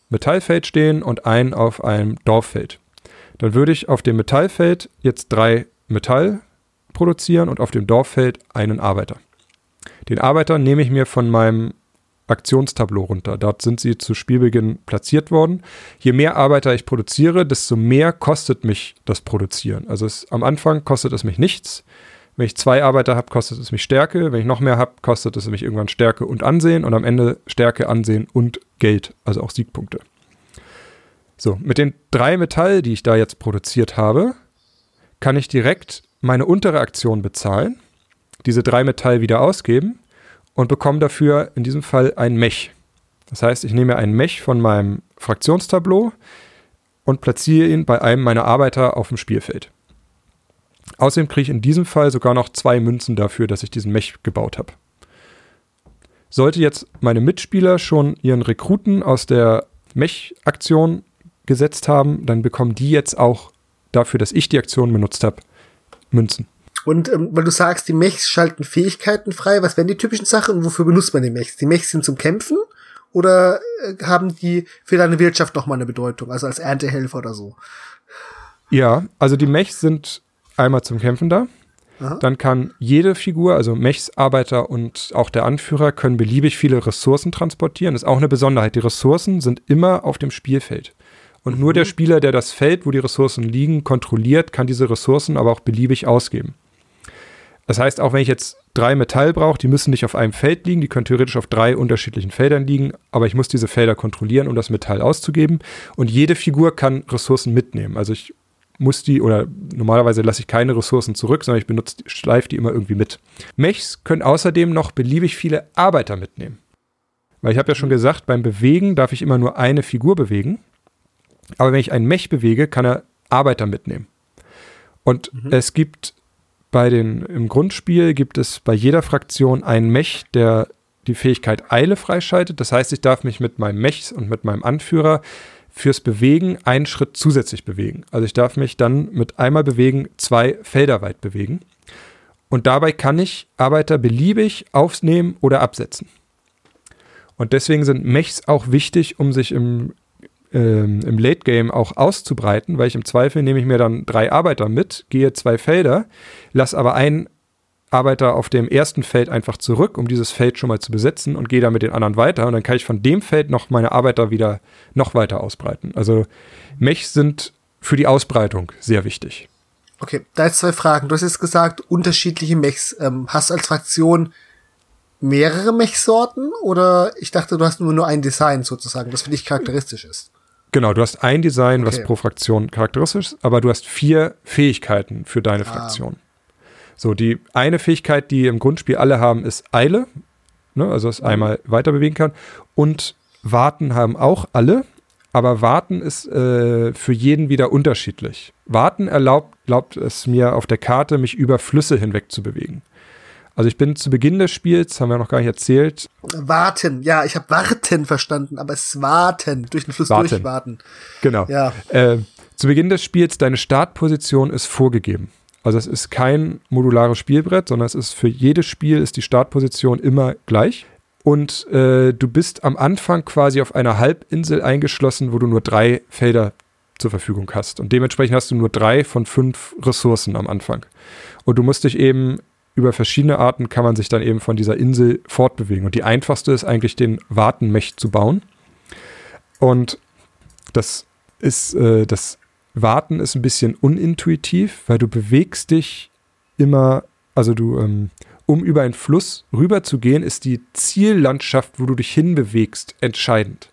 Speaker 2: Metallfeld stehen und einen auf einem Dorffeld. Dann würde ich auf dem Metallfeld jetzt drei Metall produzieren und auf dem Dorffeld einen Arbeiter. Den Arbeiter nehme ich mir von meinem Aktionstableau runter. Dort sind sie zu Spielbeginn platziert worden. Je mehr Arbeiter ich produziere, desto mehr kostet mich das Produzieren. Also es, am Anfang kostet es mich nichts. Wenn ich zwei Arbeiter habe, kostet es mich Stärke. Wenn ich noch mehr habe, kostet es mich irgendwann Stärke und Ansehen und am Ende Stärke, Ansehen und Geld, also auch Siegpunkte. So, mit den drei Metall, die ich da jetzt produziert habe, kann ich direkt meine untere Aktion bezahlen, diese drei Metall wieder ausgeben und bekomme dafür in diesem Fall ein Mech. Das heißt, ich nehme ein Mech von meinem Fraktionstableau und platziere ihn bei einem meiner Arbeiter auf dem Spielfeld. Außerdem kriege ich in diesem Fall sogar noch zwei Münzen dafür, dass ich diesen Mech gebaut habe. Sollte jetzt meine Mitspieler schon ihren Rekruten aus der Mech-Aktion gesetzt haben, dann bekommen die jetzt auch dafür, dass ich die Aktion benutzt habe, Münzen.
Speaker 1: Und ähm, weil du sagst, die Mechs schalten Fähigkeiten frei, was wären die typischen Sachen und wofür benutzt man die Mechs? Die Mechs sind zum Kämpfen oder äh, haben die für deine Wirtschaft nochmal eine Bedeutung, also als Erntehelfer oder so?
Speaker 2: Ja, also die Mechs sind einmal zum Kämpfen da. Aha. Dann kann jede Figur, also Mechs, Arbeiter und auch der Anführer, können beliebig viele Ressourcen transportieren. Das ist auch eine Besonderheit. Die Ressourcen sind immer auf dem Spielfeld. Und mhm. nur der Spieler, der das Feld, wo die Ressourcen liegen, kontrolliert, kann diese Ressourcen aber auch beliebig ausgeben. Das heißt, auch wenn ich jetzt drei Metall brauche, die müssen nicht auf einem Feld liegen, die können theoretisch auf drei unterschiedlichen Feldern liegen, aber ich muss diese Felder kontrollieren, um das Metall auszugeben. Und jede Figur kann Ressourcen mitnehmen. Also ich muss die, oder normalerweise lasse ich keine Ressourcen zurück, sondern ich benutze, schleife die immer irgendwie mit. Mechs können außerdem noch beliebig viele Arbeiter mitnehmen. Weil ich habe ja schon gesagt, beim Bewegen darf ich immer nur eine Figur bewegen. Aber wenn ich einen Mech bewege, kann er Arbeiter mitnehmen. Und mhm. es gibt bei den, im Grundspiel gibt es bei jeder Fraktion einen Mech, der die Fähigkeit Eile freischaltet. Das heißt, ich darf mich mit meinem Mech und mit meinem Anführer fürs Bewegen einen Schritt zusätzlich bewegen. Also ich darf mich dann mit einmal bewegen zwei Felder weit bewegen. Und dabei kann ich Arbeiter beliebig aufnehmen oder absetzen. Und deswegen sind Mechs auch wichtig, um sich im, ähm, im Late Game auch auszubreiten, weil ich im Zweifel nehme ich mir dann drei Arbeiter mit, gehe zwei Felder, lasse aber einen Arbeiter auf dem ersten Feld einfach zurück, um dieses Feld schon mal zu besetzen und gehe dann mit den anderen weiter. Und dann kann ich von dem Feld noch meine Arbeiter wieder noch weiter ausbreiten. Also Mechs sind für die Ausbreitung sehr wichtig.
Speaker 1: Okay, da jetzt zwei Fragen. Du hast jetzt gesagt, unterschiedliche Mechs. Ähm, hast du als Fraktion mehrere Mech-Sorten oder ich dachte, du hast nur, nur ein Design sozusagen, das für dich charakteristisch ist?
Speaker 2: Genau, du hast ein Design, okay. was pro Fraktion charakteristisch ist, aber du hast vier Fähigkeiten für deine ah. Fraktion. So, die eine Fähigkeit, die im Grundspiel alle haben, ist Eile, ne, also dass mhm. einmal weiter bewegen kann. Und Warten haben auch alle, aber Warten ist äh, für jeden wieder unterschiedlich. Warten erlaubt, erlaubt es mir auf der Karte, mich über Flüsse hinweg zu bewegen. Also ich bin zu Beginn des Spiels, haben wir noch gar nicht erzählt.
Speaker 1: Warten, ja, ich habe Warten verstanden, aber es ist Warten, durch den Fluss warten. durchwarten.
Speaker 2: Genau. Ja. Äh, zu Beginn des Spiels, deine Startposition ist vorgegeben. Also es ist kein modulares Spielbrett, sondern es ist für jedes Spiel ist die Startposition immer gleich. Und äh, du bist am Anfang quasi auf einer Halbinsel eingeschlossen, wo du nur drei Felder zur Verfügung hast. Und dementsprechend hast du nur drei von fünf Ressourcen am Anfang. Und du musst dich eben über verschiedene Arten kann man sich dann eben von dieser Insel fortbewegen. Und die einfachste ist eigentlich den Wartenmech zu bauen. Und das ist äh, das Warten ist ein bisschen unintuitiv, weil du bewegst dich immer, also du, ähm, um über einen Fluss rüber zu gehen, ist die Ziellandschaft, wo du dich hinbewegst, entscheidend.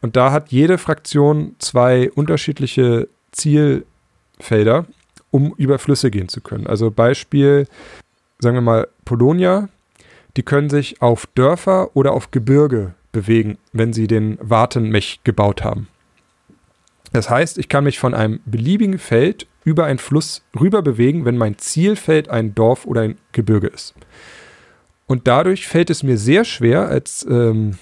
Speaker 2: Und da hat jede Fraktion zwei unterschiedliche Zielfelder, um über Flüsse gehen zu können. Also Beispiel, sagen wir mal, Polonia, die können sich auf Dörfer oder auf Gebirge bewegen, wenn sie den Wartenmech gebaut haben. Das heißt, ich kann mich von einem beliebigen Feld über einen Fluss rüber bewegen, wenn mein Zielfeld ein Dorf oder ein Gebirge ist. Und dadurch fällt es mir sehr schwer, als ähm,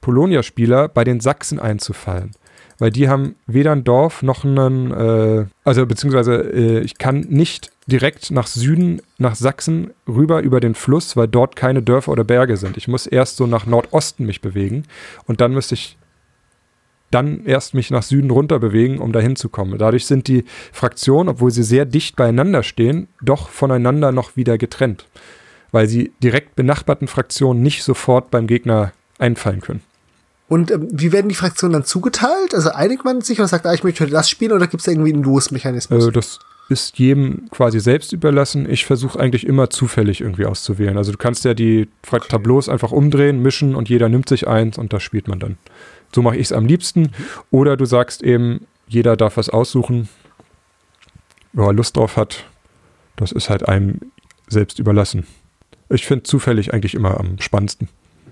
Speaker 2: Polonia-Spieler bei den Sachsen einzufallen. Weil die haben weder ein Dorf noch einen, äh, also beziehungsweise äh, ich kann nicht direkt nach Süden, nach Sachsen rüber über den Fluss, weil dort keine Dörfer oder Berge sind. Ich muss erst so nach Nordosten mich bewegen und dann müsste ich dann erst mich nach Süden runter bewegen, um dahin zu kommen. Dadurch sind die Fraktionen, obwohl sie sehr dicht beieinander stehen, doch voneinander noch wieder getrennt, weil sie direkt benachbarten Fraktionen nicht sofort beim Gegner einfallen können.
Speaker 1: Und ähm, wie werden die Fraktionen dann zugeteilt? Also einigt man sich und sagt, ah, ich möchte das spielen oder gibt es irgendwie einen Losmechanismus?
Speaker 2: Äh, das ist jedem quasi selbst überlassen. Ich versuche eigentlich immer zufällig irgendwie auszuwählen. Also du kannst ja die okay. Tableaus einfach umdrehen, mischen und jeder nimmt sich eins und das spielt man dann. So mache ich es am liebsten. Oder du sagst eben, jeder darf was aussuchen, wo er Lust drauf hat. Das ist halt einem selbst überlassen. Ich finde zufällig eigentlich immer am spannendsten.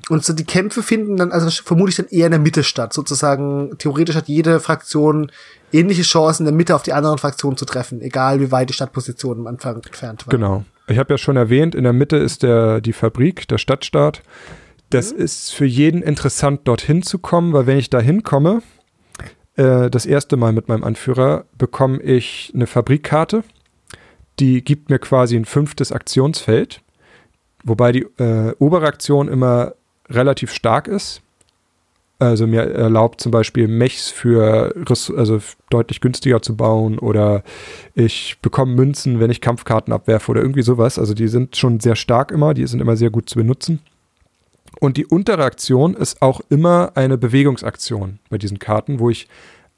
Speaker 1: Und so die Kämpfe finden dann, also vermutlich dann eher in der Mitte statt. Sozusagen, theoretisch hat jede Fraktion ähnliche Chancen, in der Mitte auf die anderen Fraktionen zu treffen, egal wie weit die Stadtpositionen am Anfang entfernt waren.
Speaker 2: Genau. Ich habe ja schon erwähnt, in der Mitte ist der, die Fabrik, der Stadtstaat. Das mhm. ist für jeden interessant, dorthin zu kommen, weil wenn ich da hinkomme, äh, das erste Mal mit meinem Anführer, bekomme ich eine Fabrikkarte. Die gibt mir quasi ein fünftes Aktionsfeld, wobei die äh, obere Aktion immer relativ stark ist. Also mir erlaubt zum Beispiel Mechs für also deutlich günstiger zu bauen oder ich bekomme Münzen, wenn ich Kampfkarten abwerfe oder irgendwie sowas. Also die sind schon sehr stark immer, die sind immer sehr gut zu benutzen. Und die untere Aktion ist auch immer eine Bewegungsaktion bei diesen Karten, wo ich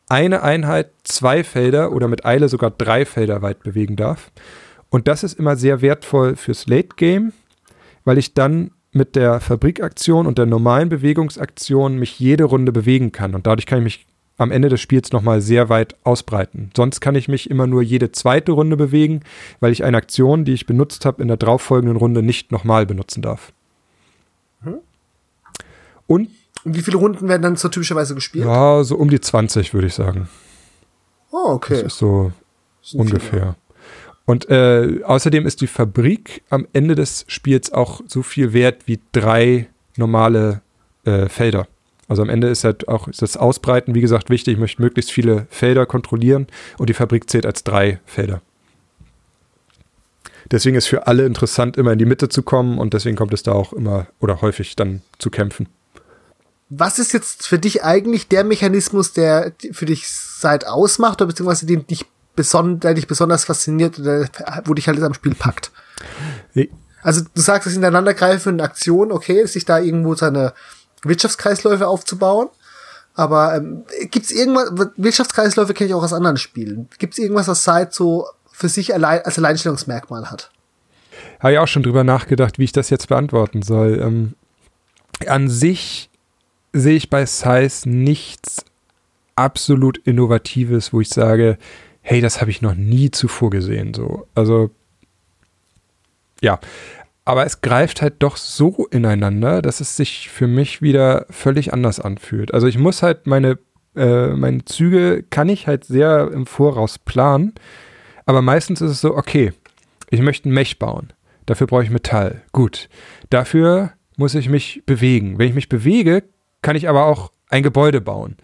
Speaker 2: eine Einheit zwei Felder oder mit Eile sogar drei Felder weit bewegen darf. Und das ist immer sehr wertvoll fürs Late Game, weil ich dann mit der Fabrikaktion und der normalen Bewegungsaktion mich jede Runde bewegen kann. Und dadurch kann ich mich am Ende des Spiels nochmal sehr weit ausbreiten. Sonst kann ich mich immer nur jede zweite Runde bewegen, weil ich eine Aktion, die ich benutzt habe, in der darauffolgenden Runde nicht nochmal benutzen darf.
Speaker 1: Und wie viele Runden werden dann so typischerweise gespielt?
Speaker 2: Ja, so um die 20, würde ich sagen.
Speaker 1: Oh, okay.
Speaker 2: Das ist so das ungefähr. Viele. Und äh, außerdem ist die Fabrik am Ende des Spiels auch so viel wert wie drei normale äh, Felder. Also am Ende ist halt auch ist das Ausbreiten, wie gesagt, wichtig. Ich möchte möglichst viele Felder kontrollieren und die Fabrik zählt als drei Felder. Deswegen ist für alle interessant, immer in die Mitte zu kommen und deswegen kommt es da auch immer oder häufig dann zu kämpfen.
Speaker 1: Was ist jetzt für dich eigentlich der Mechanismus, der für dich Side ausmacht oder beziehungsweise den dich, beson der dich besonders fasziniert oder wo dich halt am Spiel packt? Also du sagst, es ineinandergreifende Aktion, okay, sich da irgendwo seine Wirtschaftskreisläufe aufzubauen. Aber ähm, gibt es irgendwas, Wirtschaftskreisläufe kenne ich auch aus anderen Spielen. Gibt es irgendwas, was Side so für sich allein, als Alleinstellungsmerkmal hat?
Speaker 2: Habe ich auch schon drüber nachgedacht, wie ich das jetzt beantworten soll. Ähm, an sich sehe ich bei Size nichts absolut Innovatives, wo ich sage, hey, das habe ich noch nie zuvor gesehen. So. Also, ja, aber es greift halt doch so ineinander, dass es sich für mich wieder völlig anders anfühlt. Also ich muss halt meine, äh, meine Züge kann ich halt sehr im Voraus planen, aber meistens ist es so, okay, ich möchte ein Mech bauen. Dafür brauche ich Metall. Gut. Dafür muss ich mich bewegen. Wenn ich mich bewege, kann ich aber auch ein Gebäude bauen.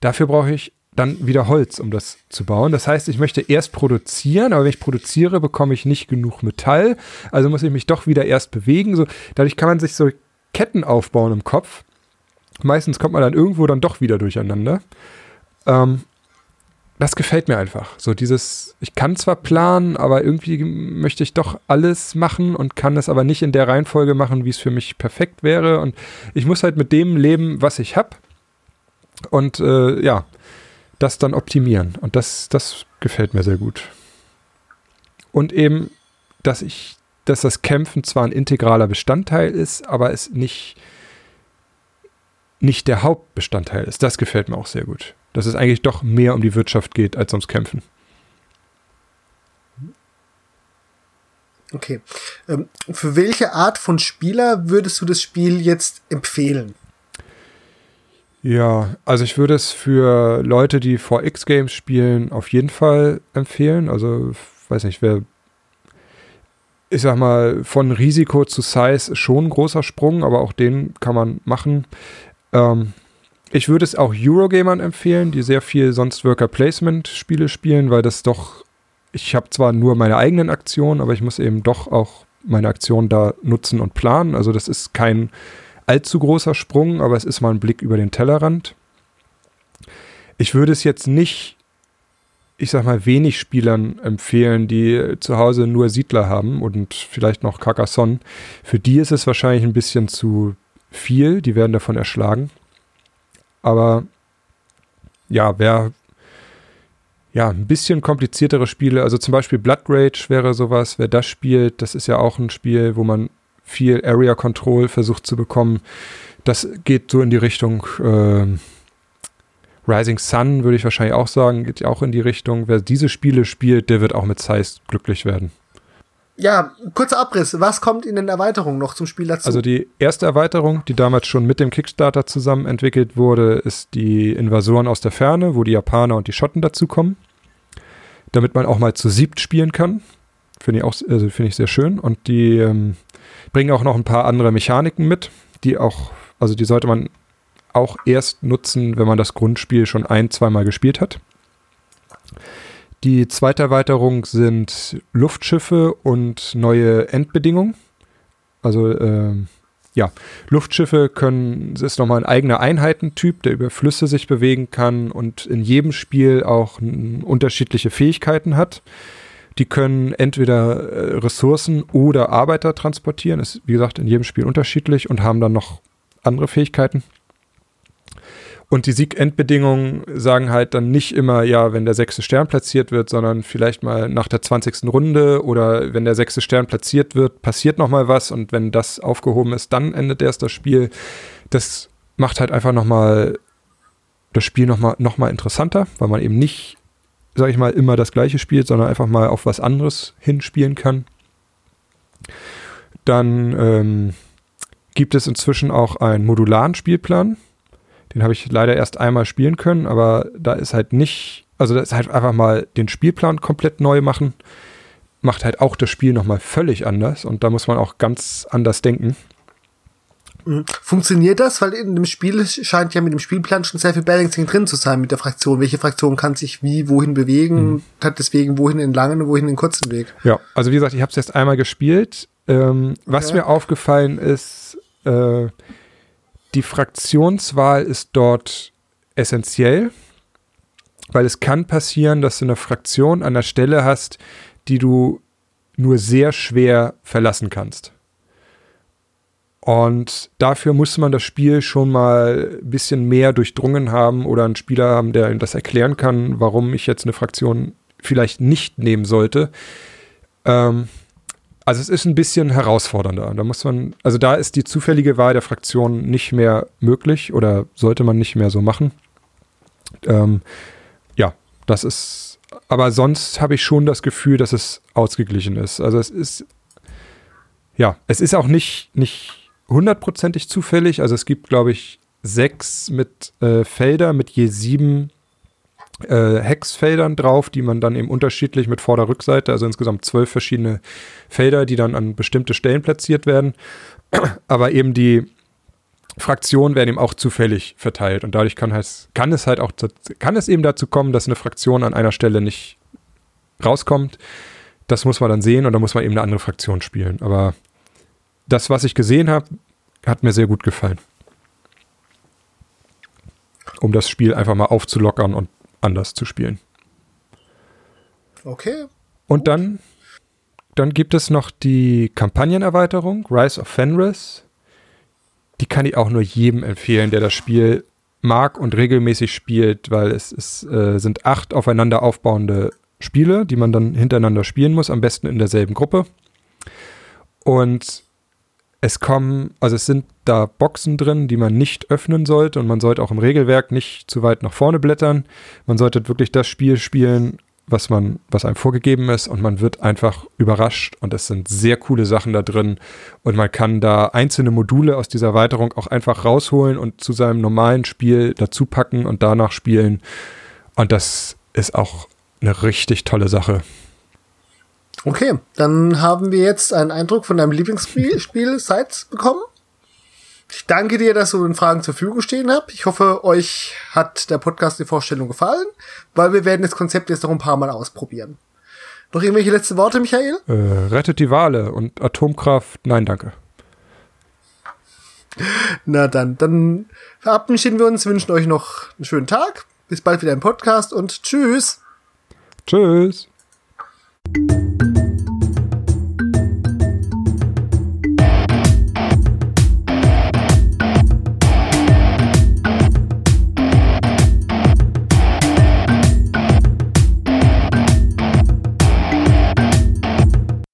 Speaker 2: Dafür brauche ich dann wieder Holz, um das zu bauen. Das heißt, ich möchte erst produzieren, aber wenn ich produziere, bekomme ich nicht genug Metall. Also muss ich mich doch wieder erst bewegen. So, dadurch kann man sich so Ketten aufbauen im Kopf. Meistens kommt man dann irgendwo dann doch wieder durcheinander. Ähm, das gefällt mir einfach. So dieses, ich kann zwar planen, aber irgendwie möchte ich doch alles machen und kann es aber nicht in der Reihenfolge machen, wie es für mich perfekt wäre. Und ich muss halt mit dem leben, was ich habe. Und äh, ja, das dann optimieren. Und das, das gefällt mir sehr gut. Und eben, dass ich, dass das Kämpfen zwar ein integraler Bestandteil ist, aber es nicht, nicht der Hauptbestandteil ist. Das gefällt mir auch sehr gut. Dass es eigentlich doch mehr um die Wirtschaft geht als ums Kämpfen.
Speaker 1: Okay. Ähm, für welche Art von Spieler würdest du das Spiel jetzt empfehlen?
Speaker 2: Ja, also ich würde es für Leute, die 4X Games spielen, auf jeden Fall empfehlen. Also, weiß nicht, wer, ich sag mal, von Risiko zu Size ist schon ein großer Sprung, aber auch den kann man machen. Ähm, ich würde es auch Eurogamern empfehlen, die sehr viel sonst Worker Placement Spiele spielen, weil das doch, ich habe zwar nur meine eigenen Aktionen, aber ich muss eben doch auch meine Aktionen da nutzen und planen. Also das ist kein allzu großer Sprung, aber es ist mal ein Blick über den Tellerrand. Ich würde es jetzt nicht, ich sag mal, wenig Spielern empfehlen, die zu Hause nur Siedler haben und vielleicht noch Carcassonne. Für die ist es wahrscheinlich ein bisschen zu viel, die werden davon erschlagen. Aber ja, wer ja, ein bisschen kompliziertere Spiele, also zum Beispiel Blood Rage wäre sowas, wer das spielt, das ist ja auch ein Spiel, wo man viel Area Control versucht zu bekommen. Das geht so in die Richtung äh, Rising Sun, würde ich wahrscheinlich auch sagen, geht ja auch in die Richtung. Wer diese Spiele spielt, der wird auch mit Size glücklich werden.
Speaker 1: Ja, kurzer Abriss. Was kommt in den Erweiterungen noch zum Spiel dazu?
Speaker 2: Also die erste Erweiterung, die damals schon mit dem Kickstarter zusammen entwickelt wurde, ist die Invasoren aus der Ferne, wo die Japaner und die Schotten dazukommen. Damit man auch mal zu siebt spielen kann. Finde ich auch also find ich sehr schön. Und die ähm, bringen auch noch ein paar andere Mechaniken mit, die auch, also die sollte man auch erst nutzen, wenn man das Grundspiel schon ein, zweimal gespielt hat. Die zweite Erweiterung sind Luftschiffe und neue Endbedingungen. Also äh, ja, Luftschiffe können, es ist nochmal ein eigener Einheitentyp, der über Flüsse sich bewegen kann und in jedem Spiel auch unterschiedliche Fähigkeiten hat. Die können entweder äh, Ressourcen oder Arbeiter transportieren. Ist wie gesagt in jedem Spiel unterschiedlich und haben dann noch andere Fähigkeiten. Und die Siegendbedingungen sagen halt dann nicht immer, ja, wenn der sechste Stern platziert wird, sondern vielleicht mal nach der 20. Runde oder wenn der sechste Stern platziert wird, passiert nochmal was und wenn das aufgehoben ist, dann endet erst das Spiel. Das macht halt einfach nochmal das Spiel nochmal noch mal interessanter, weil man eben nicht, sag ich mal, immer das gleiche spielt, sondern einfach mal auf was anderes hinspielen kann. Dann ähm, gibt es inzwischen auch einen modularen Spielplan den habe ich leider erst einmal spielen können, aber da ist halt nicht, also da ist halt einfach mal den Spielplan komplett neu machen, macht halt auch das Spiel nochmal völlig anders und da muss man auch ganz anders denken.
Speaker 1: Funktioniert das? Weil in dem Spiel scheint ja mit dem Spielplan schon sehr viel Balancing drin zu sein mit der Fraktion. Welche Fraktion kann sich wie wohin bewegen, mhm. hat deswegen wohin den langen und wohin den kurzen Weg.
Speaker 2: Ja, also wie gesagt, ich habe es erst einmal gespielt. Ähm, was ja. mir aufgefallen ist, äh, die Fraktionswahl ist dort essentiell, weil es kann passieren, dass du eine Fraktion an der Stelle hast, die du nur sehr schwer verlassen kannst. Und dafür muss man das Spiel schon mal ein bisschen mehr durchdrungen haben oder einen Spieler haben, der das erklären kann, warum ich jetzt eine Fraktion vielleicht nicht nehmen sollte. Ähm, also es ist ein bisschen herausfordernder. Da muss man, also da ist die zufällige Wahl der Fraktion nicht mehr möglich oder sollte man nicht mehr so machen. Ähm, ja, das ist, aber sonst habe ich schon das Gefühl, dass es ausgeglichen ist. Also es ist, ja, es ist auch nicht, nicht hundertprozentig zufällig. Also es gibt, glaube ich, sechs mit äh, Felder mit je sieben äh, Hexfeldern drauf, die man dann eben unterschiedlich mit Vorder-Rückseite, also insgesamt zwölf verschiedene Felder, die dann an bestimmte Stellen platziert werden. [clears throat] Aber eben die Fraktionen werden eben auch zufällig verteilt und dadurch kann, heißt, kann es halt auch kann es eben dazu kommen, dass eine Fraktion an einer Stelle nicht rauskommt. Das muss man dann sehen und dann muss man eben eine andere Fraktion spielen. Aber das, was ich gesehen habe, hat mir sehr gut gefallen. Um das Spiel einfach mal aufzulockern und anders zu spielen.
Speaker 1: Okay.
Speaker 2: Und dann, dann gibt es noch die Kampagnenerweiterung, Rise of Fenris. Die kann ich auch nur jedem empfehlen, der das Spiel mag und regelmäßig spielt, weil es, es äh, sind acht aufeinander aufbauende Spiele, die man dann hintereinander spielen muss, am besten in derselben Gruppe. Und es kommen, also es sind da Boxen drin, die man nicht öffnen sollte und man sollte auch im Regelwerk nicht zu weit nach vorne blättern. Man sollte wirklich das Spiel spielen, was man, was einem vorgegeben ist und man wird einfach überrascht und es sind sehr coole Sachen da drin und man kann da einzelne Module aus dieser Erweiterung auch einfach rausholen und zu seinem normalen Spiel dazu packen und danach spielen und das ist auch eine richtig tolle Sache.
Speaker 1: Okay, dann haben wir jetzt einen Eindruck von deinem Lieblingsspiel [laughs] Spiel Sites bekommen. Ich danke dir, dass du den Fragen zur Verfügung stehen habt. Ich hoffe, euch hat der Podcast die Vorstellung gefallen, weil wir werden das Konzept jetzt noch ein paar Mal ausprobieren. Noch irgendwelche letzte Worte, Michael?
Speaker 2: Äh, rettet die Wale und Atomkraft, nein, danke. [laughs]
Speaker 1: Na dann, dann verabschieden wir uns, wünschen euch noch einen schönen Tag. Bis bald wieder im Podcast und tschüss.
Speaker 2: Tschüss. Thank you.